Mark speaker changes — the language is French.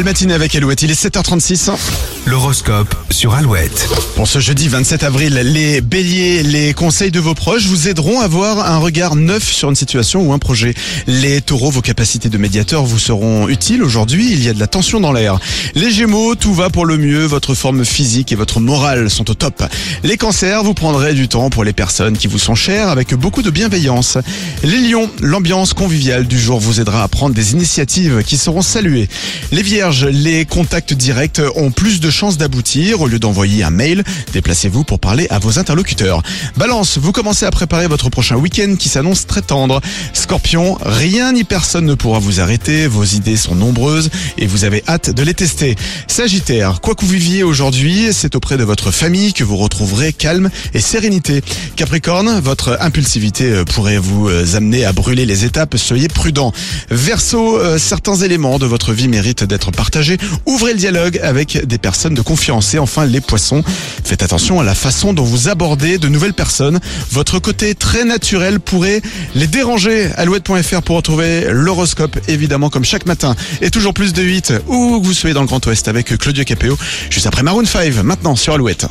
Speaker 1: Belle matinée avec Alouette, il est 7h36.
Speaker 2: L'horoscope sur Alouette.
Speaker 1: Pour ce jeudi 27 avril, les béliers, les conseils de vos proches vous aideront à avoir un regard neuf sur une situation ou un projet. Les taureaux, vos capacités de médiateur vous seront utiles aujourd'hui, il y a de la tension dans l'air. Les gémeaux, tout va pour le mieux, votre forme physique et votre morale sont au top. Les cancers, vous prendrez du temps pour les personnes qui vous sont chères avec beaucoup de bienveillance. Les lions, l'ambiance conviviale du jour vous aidera à prendre des initiatives qui seront saluées. Les vierges, les contacts directs ont plus de chances d'aboutir. Au lieu d'envoyer un mail, déplacez-vous pour parler à vos interlocuteurs. Balance, vous commencez à préparer votre prochain week-end qui s'annonce très tendre. Scorpion, rien ni personne ne pourra vous arrêter. Vos idées sont nombreuses et vous avez hâte de les tester. Sagittaire, quoi que vous viviez aujourd'hui, c'est auprès de votre famille que vous retrouverez calme et sérénité. Capricorne, votre impulsivité euh, pourrait vous euh, amener à brûler les étapes. Soyez prudent. Verseau, certains éléments de votre vie méritent d'être partagés. Ouvrez le dialogue avec des personnes de confiance. Et enfin, les poissons, faites attention à la façon dont vous abordez de nouvelles personnes. Votre côté très naturel pourrait les déranger. Alouette.fr pour retrouver l'horoscope, évidemment, comme chaque matin. Et toujours plus de 8, où que vous soyez dans le Grand Ouest avec Claudio Capéo, juste après Maroon 5, maintenant sur Alouette.